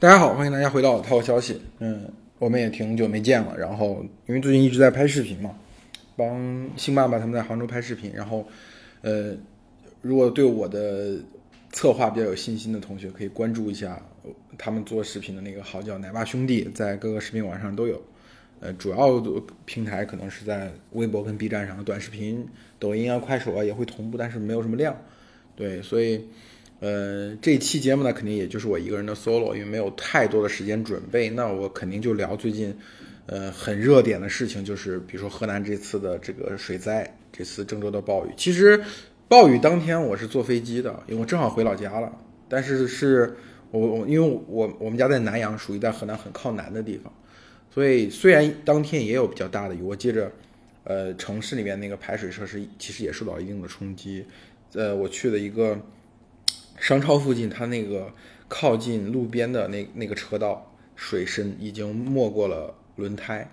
大家好，欢迎大家回到涛消息。嗯，我们也挺久没见了。然后，因为最近一直在拍视频嘛，帮星爸爸他们在杭州拍视频。然后，呃，如果对我的策划比较有信心的同学，可以关注一下他们做视频的那个号，叫奶爸兄弟，在各个视频网上都有。呃，主要的平台可能是在微博跟 B 站上，短视频、抖音啊、快手啊也会同步，但是没有什么量。对，所以。呃，这期节目呢，肯定也就是我一个人的 solo，因为没有太多的时间准备。那我肯定就聊最近，呃，很热点的事情，就是比如说河南这次的这个水灾，这次郑州的暴雨。其实暴雨当天我是坐飞机的，因为我正好回老家了。但是是我我因为我我们家在南阳，属于在河南很靠南的地方，所以虽然当天也有比较大的雨，我记着，呃，城市里面那个排水设施其实也受到一定的冲击。呃，我去的一个。商超附近，它那个靠近路边的那那个车道水深已经没过了轮胎，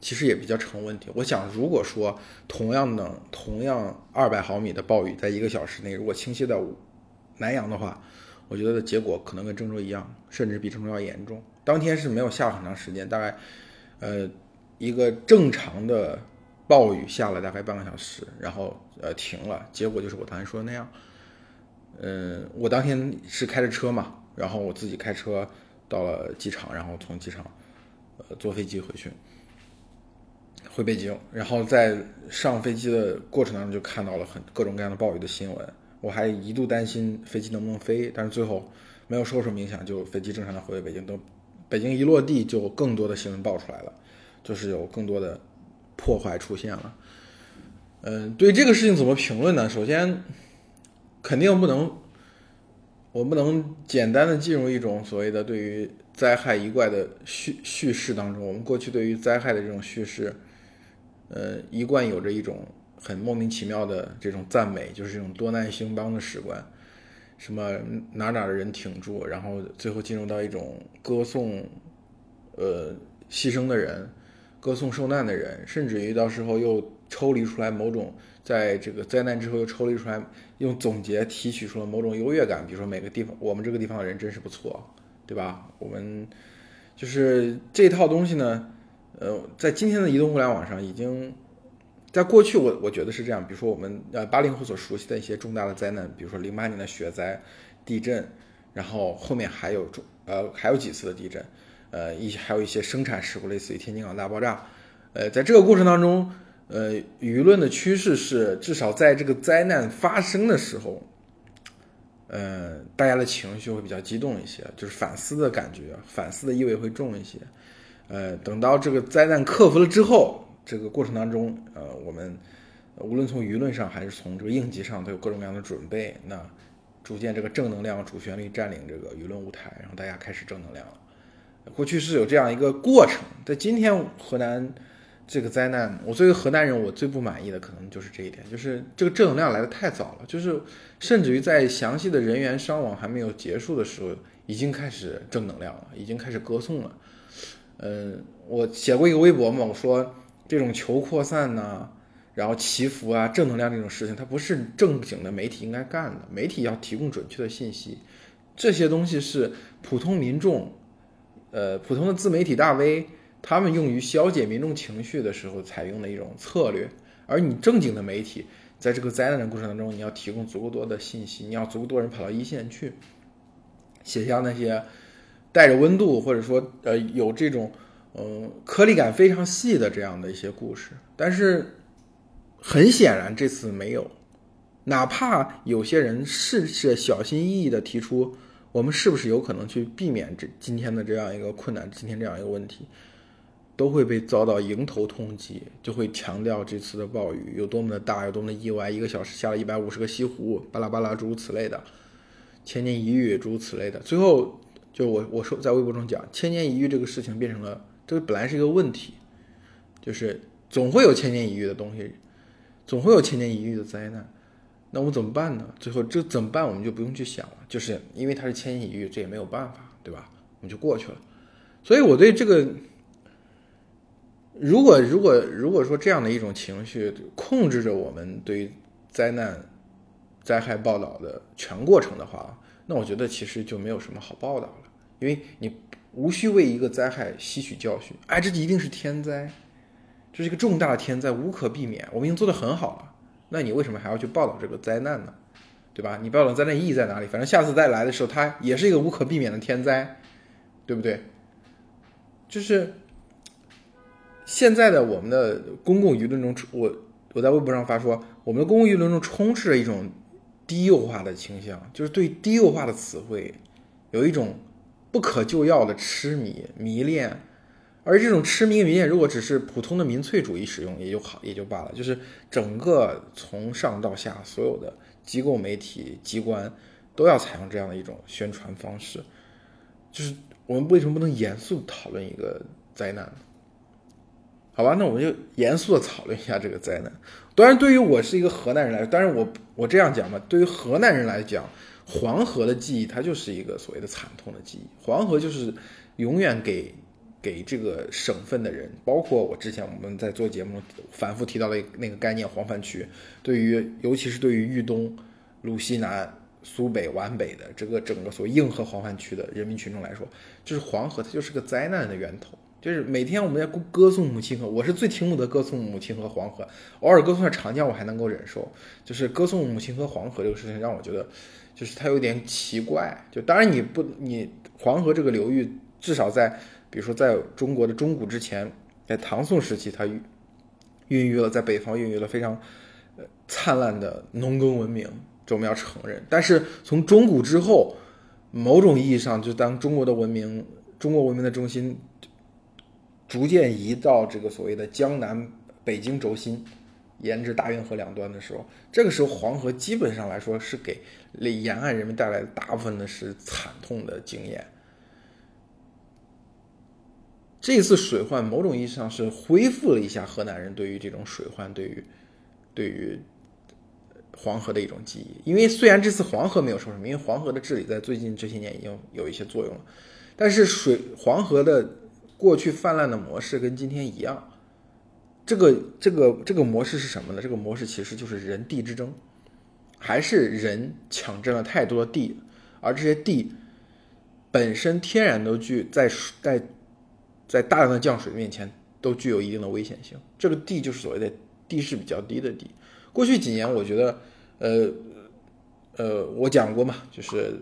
其实也比较成问题。我想，如果说同样的。同样二百毫米的。暴雨，在一个小时内如果倾泻在南阳的话，我觉得的结果可能跟郑州一样，甚至比郑州要严重。当天是没有下很长时间，大概呃一个正常的暴雨下了大概半个小时，然后呃停了，结果就是我刚才说的那样。嗯，我当天是开着车嘛，然后我自己开车到了机场，然后从机场呃坐飞机回去回北京，然后在上飞机的过程当中就看到了很各种各样的暴雨的新闻，我还一度担心飞机能不能飞，但是最后没有受什么影响，就飞机正常的回北京。等北京一落地，就更多的新闻爆出来了，就是有更多的破坏出现了。嗯，对这个事情怎么评论呢？首先。肯定不能，我不能简单的进入一种所谓的对于灾害一贯的叙叙事当中。我们过去对于灾害的这种叙事，呃，一贯有着一种很莫名其妙的这种赞美，就是这种多难兴邦的史观，什么哪哪的人挺住，然后最后进入到一种歌颂，呃，牺牲的人，歌颂受难的人，甚至于到时候又抽离出来某种。在这个灾难之后又抽离出来，用总结提取出了某种优越感，比如说每个地方，我们这个地方的人真是不错，对吧？我们就是这套东西呢，呃，在今天的移动互联网上，已经在过去，我我觉得是这样。比如说我们呃八零后所熟悉的一些重大的灾难，比如说零八年的雪灾、地震，然后后面还有重呃还有几次的地震，呃一还有一些生产事故，类似于天津港大爆炸，呃，在这个过程当中。呃，舆论的趋势是，至少在这个灾难发生的时候，呃，大家的情绪会比较激动一些，就是反思的感觉，反思的意味会重一些。呃，等到这个灾难克服了之后，这个过程当中，呃，我们无论从舆论上还是从这个应急上，都有各种各样的准备。那逐渐这个正能量主旋律占领这个舆论舞台，然后大家开始正能量了。过去是有这样一个过程，在今天河南。这个灾难，我作为河南人，我最不满意的可能就是这一点，就是这个正能量来的太早了，就是甚至于在详细的人员伤亡还没有结束的时候，已经开始正能量了，已经开始歌颂了。嗯，我写过一个微博嘛，我说这种求扩散呐，然后祈福啊，正能量这种事情，它不是正经的媒体应该干的，媒体要提供准确的信息，这些东西是普通民众，呃，普通的自媒体大 V。他们用于消解民众情绪的时候采用的一种策略，而你正经的媒体，在这个灾难的过程当中，你要提供足够多的信息，你要足够多人跑到一线去，写下那些带着温度或者说呃有这种嗯颗粒感非常细的这样的一些故事。但是很显然这次没有，哪怕有些人试着小心翼翼的提出，我们是不是有可能去避免这今天的这样一个困难，今天这样一个问题。都会被遭到迎头痛击，就会强调这次的暴雨有多么的大，有多么的意外，一个小时下了一百五十个西湖，巴拉巴拉诸如此类的，千年一遇诸如此类的。最后，就我我说在微博中讲，千年一遇这个事情变成了，这个本来是一个问题，就是总会有千年一遇的东西，总会有千年一遇的灾难，那我们怎么办呢？最后这怎么办，我们就不用去想了，就是因为它是千年一遇，这也没有办法，对吧？我们就过去了。所以我对这个。如果如果如果说这样的一种情绪控制着我们对于灾难、灾害报道的全过程的话，那我觉得其实就没有什么好报道了。因为你无需为一个灾害吸取教训。哎，这一定是天灾，这是一个重大的天灾，无可避免。我们已经做得很好了，那你为什么还要去报道这个灾难呢？对吧？你报道灾难意义在哪里？反正下次再来的时候，它也是一个无可避免的天灾，对不对？就是现在的我们的公共舆论中，我我在微博上发说，我们的公共舆论中充斥着一种低幼化的倾向，就是对低幼化的词汇有一种不可救药的痴迷迷恋，而这种痴迷迷恋，如果只是普通的民粹主义使用也就好也就罢了，就是整个从上到下所有的机构、媒体、机关都要采用这样的一种宣传方式，就是。我们为什么不能严肃讨论一个灾难呢？好吧，那我们就严肃的讨论一下这个灾难。当然，对于我是一个河南人来说，当然我我这样讲吧，对于河南人来讲，黄河的记忆它就是一个所谓的惨痛的记忆。黄河就是永远给给这个省份的人，包括我之前我们在做节目反复提到的那个概念黄泛区，对于尤其是对于豫东、鲁西南。苏北皖北的这个整个所谓硬核黄泛区的人民群众来说，就是黄河，它就是个灾难的源头。就是每天我们在歌颂母亲河，我是最听不得歌颂母亲河黄河，偶尔歌颂下长江我还能够忍受，就是歌颂母亲河黄河这个事情让我觉得，就是它有点奇怪。就当然你不，你黄河这个流域至少在，比如说在中国的中古之前，在唐宋时期，它孕育了在北方孕育了非常呃灿烂的农耕文明。这我们要承认，但是从中古之后，某种意义上，就当中国的文明，中国文明的中心逐渐移到这个所谓的江南北京轴心，沿着大运河两端的时候，这个时候黄河基本上来说是给沿岸人民带来的大部分的是惨痛的经验。这次水患某种意义上是恢复了一下河南人对于这种水患，对于对于。黄河的一种记忆，因为虽然这次黄河没有受什么，因为黄河的治理在最近这些年已经有一些作用了，但是水黄河的过去泛滥的模式跟今天一样，这个这个这个模式是什么呢？这个模式其实就是人地之争，还是人抢占了太多的地，而这些地本身天然都具在在在大量的降水面前都具有一定的危险性，这个地就是所谓的地势比较低的地。过去几年，我觉得，呃，呃，我讲过嘛，就是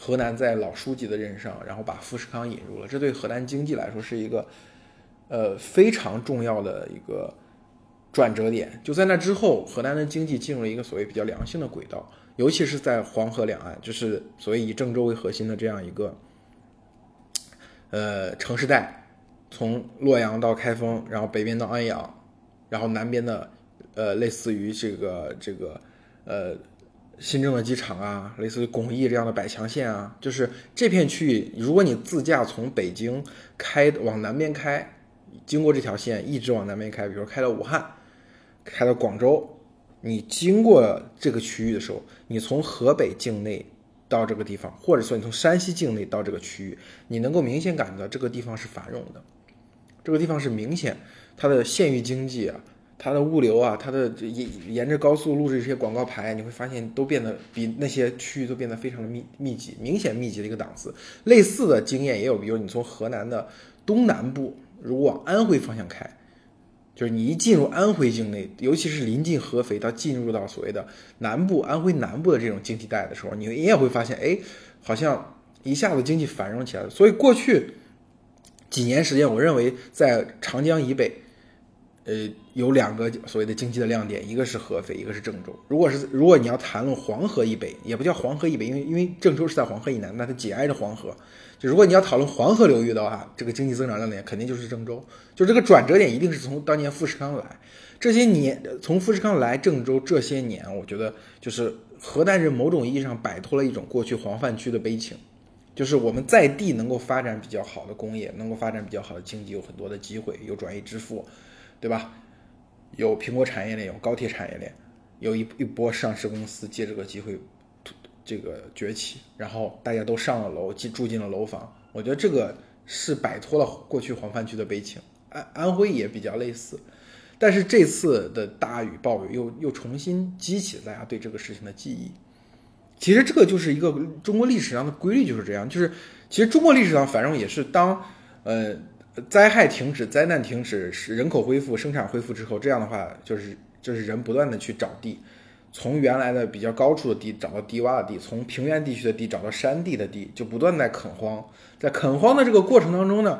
河南在老书记的任上，然后把富士康引入了，这对河南经济来说是一个，呃，非常重要的一个转折点。就在那之后，河南的经济进入了一个所谓比较良性的轨道，尤其是在黄河两岸，就是所谓以郑州为核心的这样一个，呃，城市带，从洛阳到开封，然后北边到安阳，然后南边的。呃，类似于这个这个，呃，新郑的机场啊，类似于巩义这样的百强县啊，就是这片区域，如果你自驾从北京开往南边开，经过这条线一直往南边开，比如开到武汉，开到广州，你经过这个区域的时候，你从河北境内到这个地方，或者说你从山西境内到这个区域，你能够明显感觉到这个地方是繁荣的，这个地方是明显它的县域经济啊。它的物流啊，它的沿沿着高速路这些广告牌，你会发现都变得比那些区域都变得非常的密密集，明显密集的一个档次。类似的经验也有，比如你从河南的东南部，如果往安徽方向开，就是你一进入安徽境内，尤其是临近合肥，到进入到所谓的南部安徽南部的这种经济带的时候，你你也会发现，哎，好像一下子经济繁荣起来了。所以过去几年时间，我认为在长江以北。呃，有两个所谓的经济的亮点，一个是合肥，一个是郑州。如果是如果你要谈论黄河以北，也不叫黄河以北，因为因为郑州是在黄河以南，那它紧挨着黄河。就如果你要讨论黄河流域的话，这个经济增长亮点肯定就是郑州。就这个转折点一定是从当年富士康来，这些年从富士康来郑州这些年，我觉得就是河南人某种意义上摆脱了一种过去黄泛区的悲情，就是我们在地能够发展比较好的工业，能够发展比较好的经济，有很多的机会，有转移支付。对吧？有苹果产业链，有高铁产业链，有一一波上市公司借这个机会，这个崛起，然后大家都上了楼，住进了楼房。我觉得这个是摆脱了过去黄泛区的悲情。安安徽也比较类似，但是这次的大雨暴雨又又重新激起大家对这个事情的记忆。其实这个就是一个中国历史上的规律，就是这样。就是其实中国历史上繁荣也是当呃灾害停止、灾难停止、是人口恢复、生产恢复之后，这样的话就是就是人不断的去找地，从原来的比较高处的地找到低洼的地，从平原地区的地找到山地的地，就不断在垦荒。在垦荒的这个过程当中呢，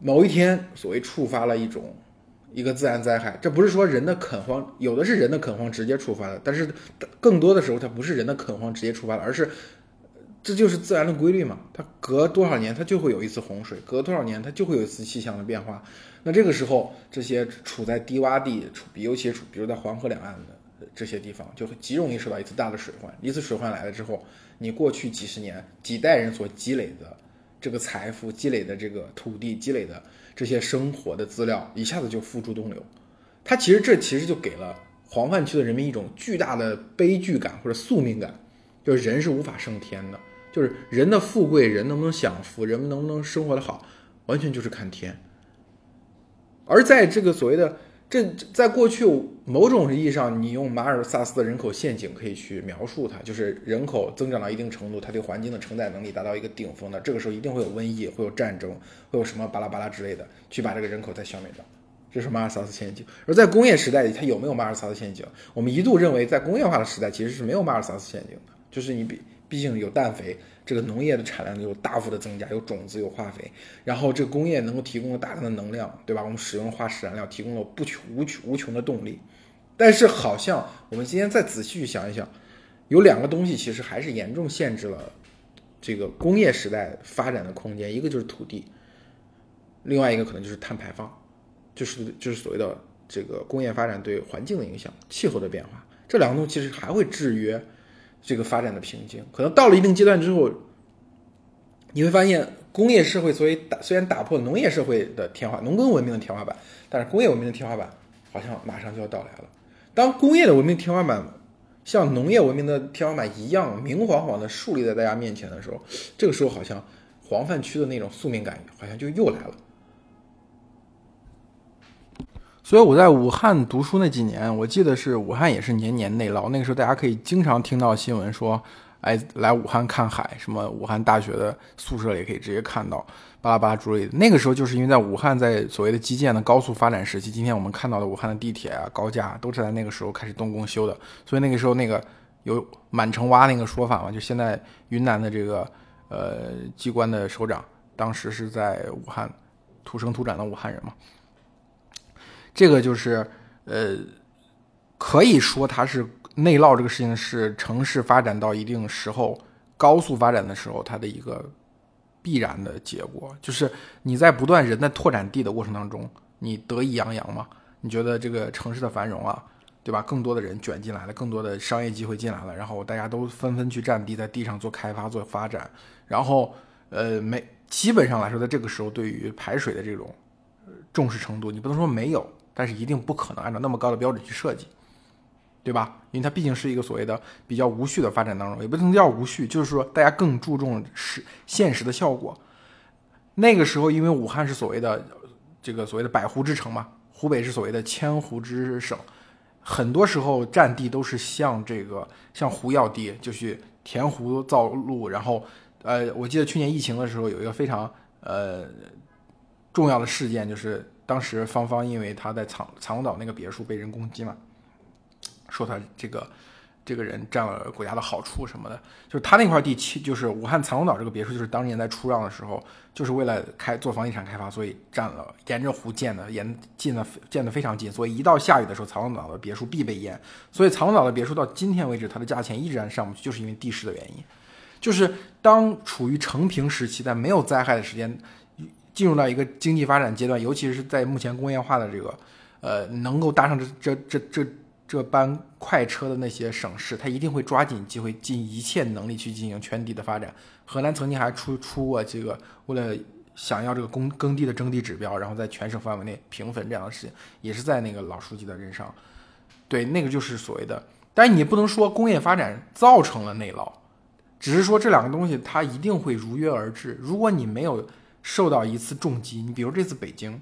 某一天所谓触发了一种。一个自然灾害，这不是说人的垦荒，有的是人的垦荒直接触发的，但是更多的时候它不是人的垦荒直接触发的，而是这就是自然的规律嘛。它隔多少年它就会有一次洪水，隔多少年它就会有一次气象的变化。那这个时候，这些处在低洼地，处尤其处比如在黄河两岸的这些地方，就极容易受到一次大的水患。一次水患来了之后，你过去几十年几代人所积累的这个财富、积累的这个土地、积累的。这些生活的资料一下子就付诸东流，它其实这其实就给了黄泛区的人民一种巨大的悲剧感或者宿命感，就是人是无法升天的，就是人的富贵，人能不能享福，人们能不能生活的好，完全就是看天。而在这个所谓的。这在过去某种意义上，你用马尔萨斯的人口陷阱可以去描述它，就是人口增长到一定程度，它对环境的承载能力达到一个顶峰的，这个时候一定会有瘟疫，会有战争，会有什么巴拉巴拉之类的，去把这个人口再消灭掉。这是马尔萨斯陷阱。而在工业时代里，它有没有马尔萨斯陷阱？我们一度认为，在工业化的时代其实是没有马尔萨斯陷阱的，就是你比毕竟有氮肥。这个农业的产量有大幅的增加，有种子，有化肥，然后这个工业能够提供了大量的能量，对吧？我们使用化石燃料，提供了不穷无穷无穷的动力。但是好像我们今天再仔细去想一想，有两个东西其实还是严重限制了这个工业时代发展的空间，一个就是土地，另外一个可能就是碳排放，就是就是所谓的这个工业发展对环境的影响、气候的变化，这两个东西其实还会制约。这个发展的瓶颈，可能到了一定阶段之后，你会发现工业社会所以打虽然打破农业社会的天花农耕文明的天花板，但是工业文明的天花板好像马上就要到来了。当工业的文明天花板像农业文明的天花板一样明晃晃的竖立在大家面前的时候，这个时候好像黄泛区的那种宿命感好像就又来了。所以我在武汉读书那几年，我记得是武汉也是年年内涝。那个时候大家可以经常听到新闻说，哎，来武汉看海，什么武汉大学的宿舍也可以直接看到，巴拉巴拉之类的。那个时候就是因为在武汉在所谓的基建的高速发展时期，今天我们看到的武汉的地铁啊、高架都是在那个时候开始动工修的。所以那个时候那个有满城挖那个说法嘛，就现在云南的这个呃机关的首长，当时是在武汉土生土长的武汉人嘛。这个就是，呃，可以说它是内涝这个事情是城市发展到一定时候高速发展的时候它的一个必然的结果。就是你在不断人的拓展地的过程当中，你得意洋洋嘛？你觉得这个城市的繁荣啊，对吧？更多的人卷进来了，更多的商业机会进来了，然后大家都纷纷去占地，在地上做开发、做发展。然后，呃，没基本上来说，在这个时候对于排水的这种重视程度，你不能说没有。但是一定不可能按照那么高的标准去设计，对吧？因为它毕竟是一个所谓的比较无序的发展当中，也不能叫无序，就是说大家更注重实现实的效果。那个时候，因为武汉是所谓的这个所谓的百湖之城嘛，湖北是所谓的千湖之省，很多时候占地都是像这个像湖要地，就去填湖造路。然后，呃，我记得去年疫情的时候，有一个非常呃重要的事件，就是。当时芳芳因为他在藏藏龙岛那个别墅被人攻击嘛，说他这个这个人占了国家的好处什么的，就是他那块地，其就是武汉藏龙岛这个别墅，就是当年在出让的时候，就是为了开做房地产开发，所以占了沿着湖建的，沿近的建的非常近，所以一到下雨的时候，藏龙岛的别墅必被淹，所以藏龙岛的别墅到今天为止，它的价钱依然上不去，就是因为地势的原因，就是当处于成平时期，在没有灾害的时间。进入到一个经济发展阶段，尤其是在目前工业化的这个，呃，能够搭上这这这这这班快车的那些省市，它一定会抓紧机会，尽一切能力去进行圈地的发展。河南曾经还出出过这个，为了想要这个耕耕地的征地指标，然后在全省范围内平分这样的事情，也是在那个老书记的任上。对，那个就是所谓的，但你不能说工业发展造成了内涝，只是说这两个东西它一定会如约而至。如果你没有受到一次重击，你比如这次北京，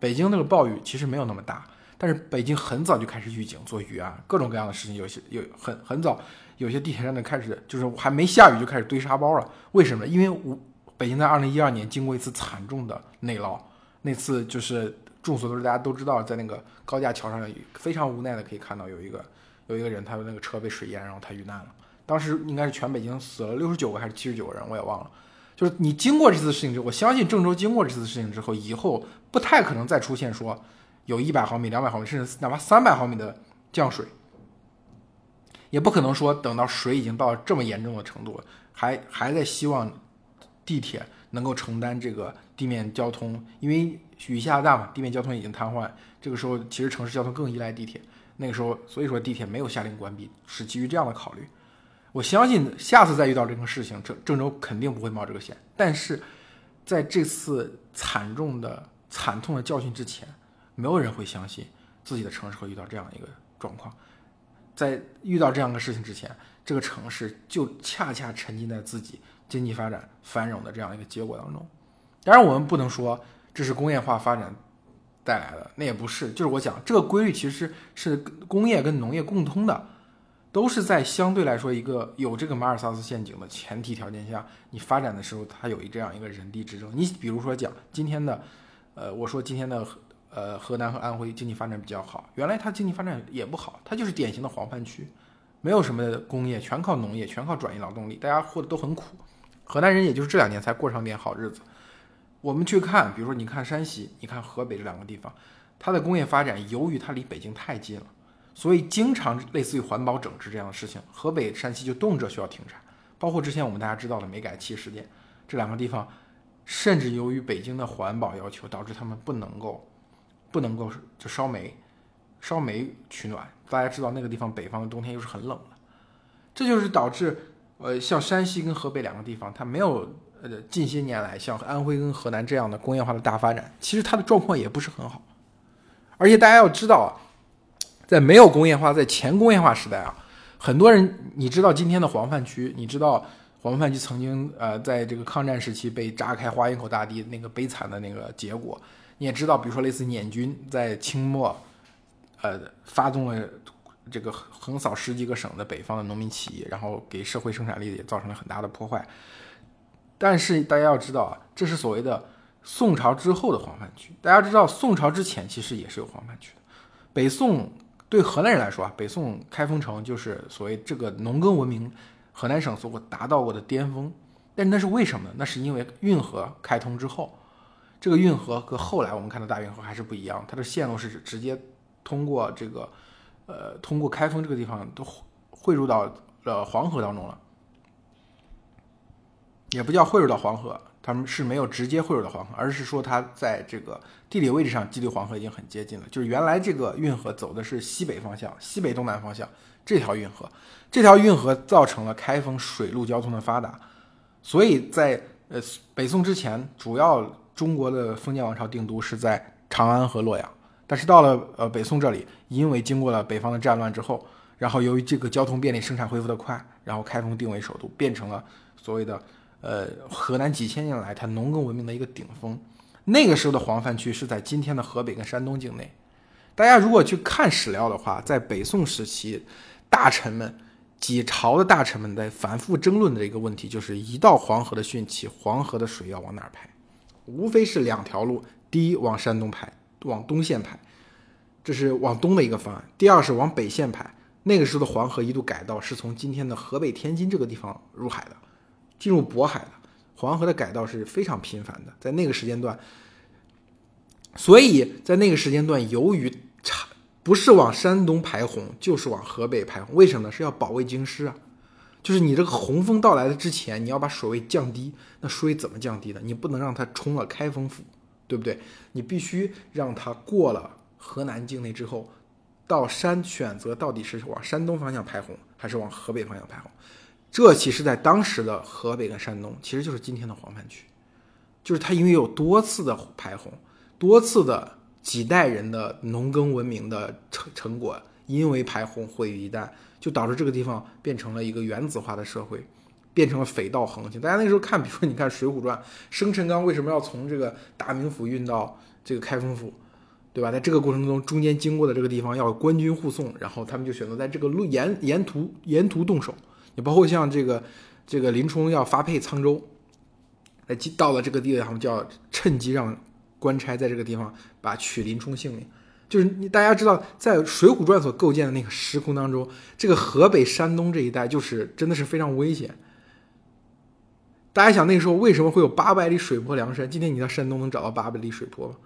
北京那个暴雨其实没有那么大，但是北京很早就开始预警做预案，各种各样的事情，有些有很很早，有些地铁站的开始就是还没下雨就开始堆沙包了。为什么？因为我北京在二零一二年经过一次惨重的内涝，那次就是众所周知，大家都知道，在那个高架桥上非常无奈的可以看到有一个有一个人，他的那个车被水淹，然后他遇难了。当时应该是全北京死了六十九个还是七十九个人，我也忘了。就是你经过这次事情之后，我相信郑州经过这次事情之后，以后不太可能再出现说有一百毫米、两百毫米，甚至哪怕三百毫米的降水，也不可能说等到水已经到这么严重的程度了，还还在希望地铁能够承担这个地面交通，因为雨下大嘛，地面交通已经瘫痪，这个时候其实城市交通更依赖地铁。那个时候，所以说地铁没有下令关闭，是基于这样的考虑。我相信下次再遇到这种事情，郑郑州肯定不会冒这个险。但是，在这次惨重的、惨痛的教训之前，没有人会相信自己的城市会遇到这样一个状况。在遇到这样的事情之前，这个城市就恰恰沉浸在自己经济发展繁荣的这样一个结果当中。当然，我们不能说这是工业化发展带来的，那也不是。就是我讲这个规律其实是工业跟农业共通的。都是在相对来说一个有这个马尔萨斯陷阱的前提条件下，你发展的时候，它有一这样一个人地之争。你比如说讲今天的，呃，我说今天的呃河南和安徽经济发展比较好，原来它经济发展也不好，它就是典型的黄泛区，没有什么工业，全靠农业，全靠转移劳动力，大家过得都很苦。河南人也就是这两年才过上点好日子。我们去看，比如说你看山西，你看河北这两个地方，它的工业发展由于它离北京太近了。所以，经常类似于环保整治这样的事情，河北、山西就动辄需要停产。包括之前我们大家知道的煤改气事件，这两个地方，甚至由于北京的环保要求，导致他们不能够，不能够就烧煤，烧煤取暖。大家知道那个地方北方的冬天又是很冷的，这就是导致，呃，像山西跟河北两个地方，它没有呃近些年来像安徽跟河南这样的工业化的大发展，其实它的状况也不是很好。而且大家要知道啊。在没有工业化，在前工业化时代啊，很多人你知道今天的黄泛区，你知道黄泛区曾经呃在这个抗战时期被炸开花园口大地那个悲惨的那个结果，你也知道，比如说类似捻军在清末，呃发动了这个横扫十几个省的北方的农民起义，然后给社会生产力也造成了很大的破坏。但是大家要知道啊，这是所谓的宋朝之后的黄泛区，大家知道宋朝之前其实也是有黄泛区的，北宋。对河南人来说啊，北宋开封城就是所谓这个农耕文明，河南省所达到过的巅峰。但那是为什么呢？那是因为运河开通之后，这个运河和后来我们看到大运河还是不一样，它的线路是直接通过这个，呃，通过开封这个地方都汇入到了黄河当中了，也不叫汇入到黄河。他们是没有直接汇入到黄河，而是说它在这个地理位置上距离黄河已经很接近了。就是原来这个运河走的是西北方向，西北东南方向这条运河，这条运河造成了开封水陆交通的发达。所以在呃北宋之前，主要中国的封建王朝定都是在长安和洛阳。但是到了呃北宋这里，因为经过了北方的战乱之后，然后由于这个交通便利，生产恢复的快，然后开封定为首都，变成了所谓的。呃，河南几千年来它农耕文明的一个顶峰，那个时候的黄泛区是在今天的河北跟山东境内。大家如果去看史料的话，在北宋时期，大臣们几朝的大臣们在反复争论的一个问题，就是一到黄河的汛期，黄河的水要往哪儿排？无非是两条路：第一，往山东排，往东线排，这是往东的一个方案；第二是往北线排。那个时候的黄河一度改道是从今天的河北天津这个地方入海的。进入渤海的黄河的改道是非常频繁的，在那个时间段，所以在那个时间段，由于差不是往山东排洪，就是往河北排洪，为什么呢？是要保卫京师啊，就是你这个洪峰到来的之前，你要把水位降低，那水怎么降低的？你不能让它冲了开封府，对不对？你必须让它过了河南境内之后，到山选择到底是往山东方向排洪，还是往河北方向排洪。这其实，在当时的河北跟山东，其实就是今天的黄泛区，就是它因为有多次的排洪，多次的几代人的农耕文明的成成果，因为排洪毁于一旦，就导致这个地方变成了一个原子化的社会，变成了匪道横行。大家那时候看，比如说你看《水浒传》，生辰纲为什么要从这个大名府运到这个开封府？对吧？在这个过程中，中间经过的这个地方要官军护送，然后他们就选择在这个路沿沿途沿途动手。包括像这个这个林冲要发配沧州，哎，到了这个地方就要趁机让官差在这个地方把取林冲性命。就是你大家知道，在《水浒传》所构建的那个时空当中，这个河北、山东这一带就是真的是非常危险。大家想那个时候为什么会有八百里水泊梁山？今天你在山东能找到八百里水泊吗？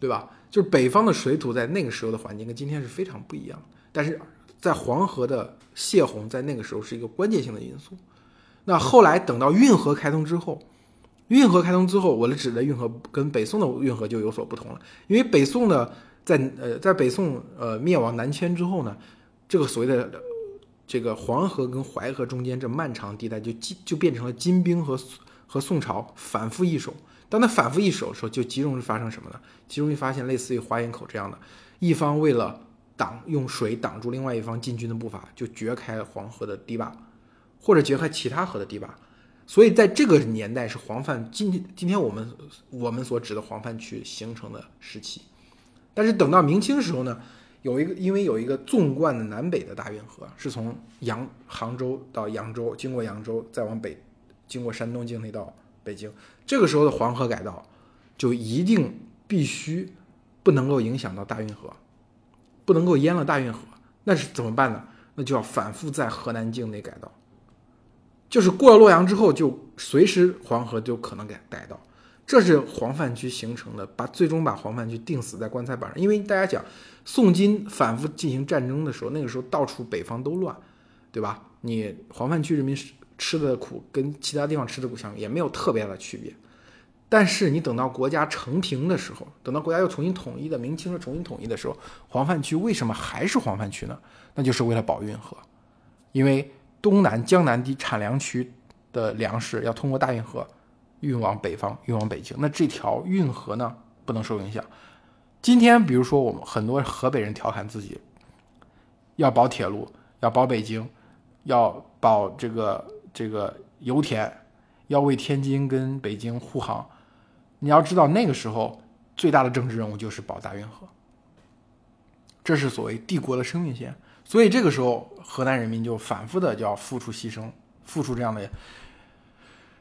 对吧？就是北方的水土在那个时候的环境跟今天是非常不一样。但是在黄河的泄洪在那个时候是一个关键性的因素。那后来等到运河开通之后。运河开通之后，我的指的运河跟北宋的运河就有所不同了。因为北宋的，在呃，在北宋呃灭亡南迁之后呢，这个所谓的这个黄河跟淮河中间这漫长地带就就变成了金兵和和宋朝反复易手。当他反复易手的时候，就极容易发生什么呢？极容易发现类似于花园口这样的，一方为了挡用水挡住另外一方进军的步伐，就掘开黄河的堤坝，或者掘开其他河的堤坝。所以在这个年代是黄泛今今天我们我们所指的黄泛区形成的时期，但是等到明清时候呢，有一个因为有一个纵贯的南北的大运河，是从扬杭州到扬州，经过扬州再往北，经过山东境内到北京。这个时候的黄河改道就一定必须不能够影响到大运河，不能够淹了大运河，那是怎么办呢？那就要反复在河南境内改道。就是过了洛阳之后，就随时黄河就可能改改道，这是黄泛区形成的，把最终把黄泛区定死在棺材板上。因为大家讲，宋金反复进行战争的时候，那个时候到处北方都乱，对吧？你黄泛区人民吃的苦跟其他地方吃的苦相比，也没有特别大的区别。但是你等到国家成平的时候，等到国家又重新统一的明清又重新统一的时候，黄泛区为什么还是黄泛区呢？那就是为了保运河，因为。东南江南地产粮区的粮食要通过大运河运往北方，运往北京。那这条运河呢，不能受影响。今天，比如说我们很多河北人调侃自己要保铁路，要保北京，要保这个这个油田，要为天津跟北京护航。你要知道，那个时候最大的政治任务就是保大运河，这是所谓帝国的生命线。所以这个时候，河南人民就反复的就要付出牺牲，付出这样的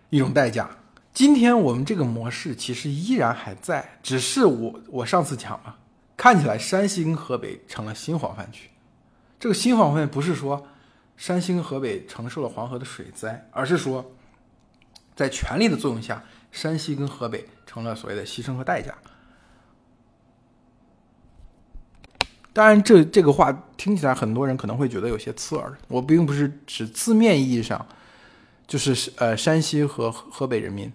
一种代价。今天我们这个模式其实依然还在，只是我我上次讲了，看起来山西跟河北成了新黄泛区。这个新黄泛不是说山西跟河北承受了黄河的水灾，而是说在权力的作用下，山西跟河北成了所谓的牺牲和代价。当然，这这个话听起来很多人可能会觉得有些刺耳。我并不是指字面意义上，就是呃山西和河北人民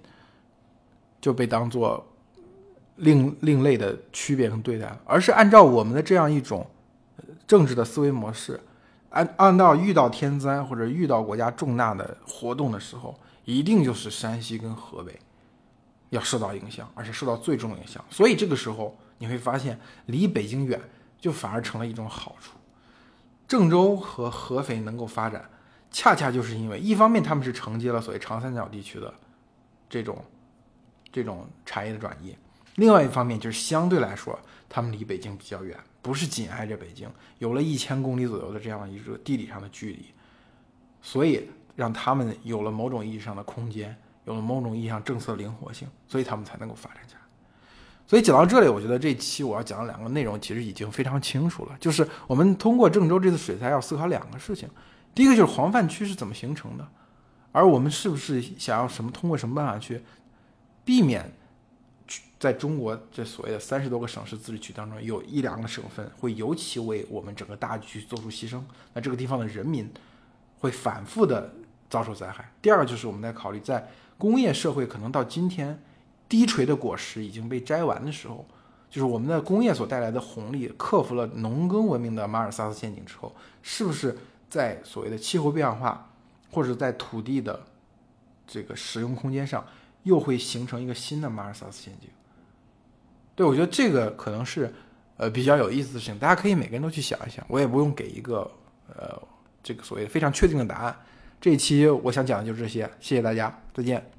就被当做另另类的区别跟对待，而是按照我们的这样一种政治的思维模式，按按照遇到天灾或者遇到国家重大的活动的时候，一定就是山西跟河北要受到影响，而且受到最重的影响。所以这个时候你会发现，离北京远。就反而成了一种好处。郑州和合肥能够发展，恰恰就是因为一方面他们是承接了所谓长三角地区的这种这种产业的转移，另外一方面就是相对来说他们离北京比较远，不是紧挨着北京，有了一千公里左右的这样一个地理上的距离，所以让他们有了某种意义上的空间，有了某种意义上政策灵活性，所以他们才能够发展起来。所以讲到这里，我觉得这期我要讲的两个内容其实已经非常清楚了。就是我们通过郑州这次水灾要思考两个事情，第一个就是黄泛区是怎么形成的，而我们是不是想要什么通过什么办法去避免在中国这所谓的三十多个省市自治区当中有一两个省份会尤其为我们整个大局做出牺牲，那这个地方的人民会反复的遭受灾害。第二个就是我们在考虑在工业社会可能到今天。低垂的果实已经被摘完的时候，就是我们的工业所带来的红利克服了农耕文明的马尔萨斯陷阱之后，是不是在所谓的气候变化或者在土地的这个使用空间上又会形成一个新的马尔萨斯陷阱？对我觉得这个可能是呃比较有意思的事情，大家可以每个人都去想一想，我也不用给一个呃这个所谓非常确定的答案。这一期我想讲的就是这些，谢谢大家，再见。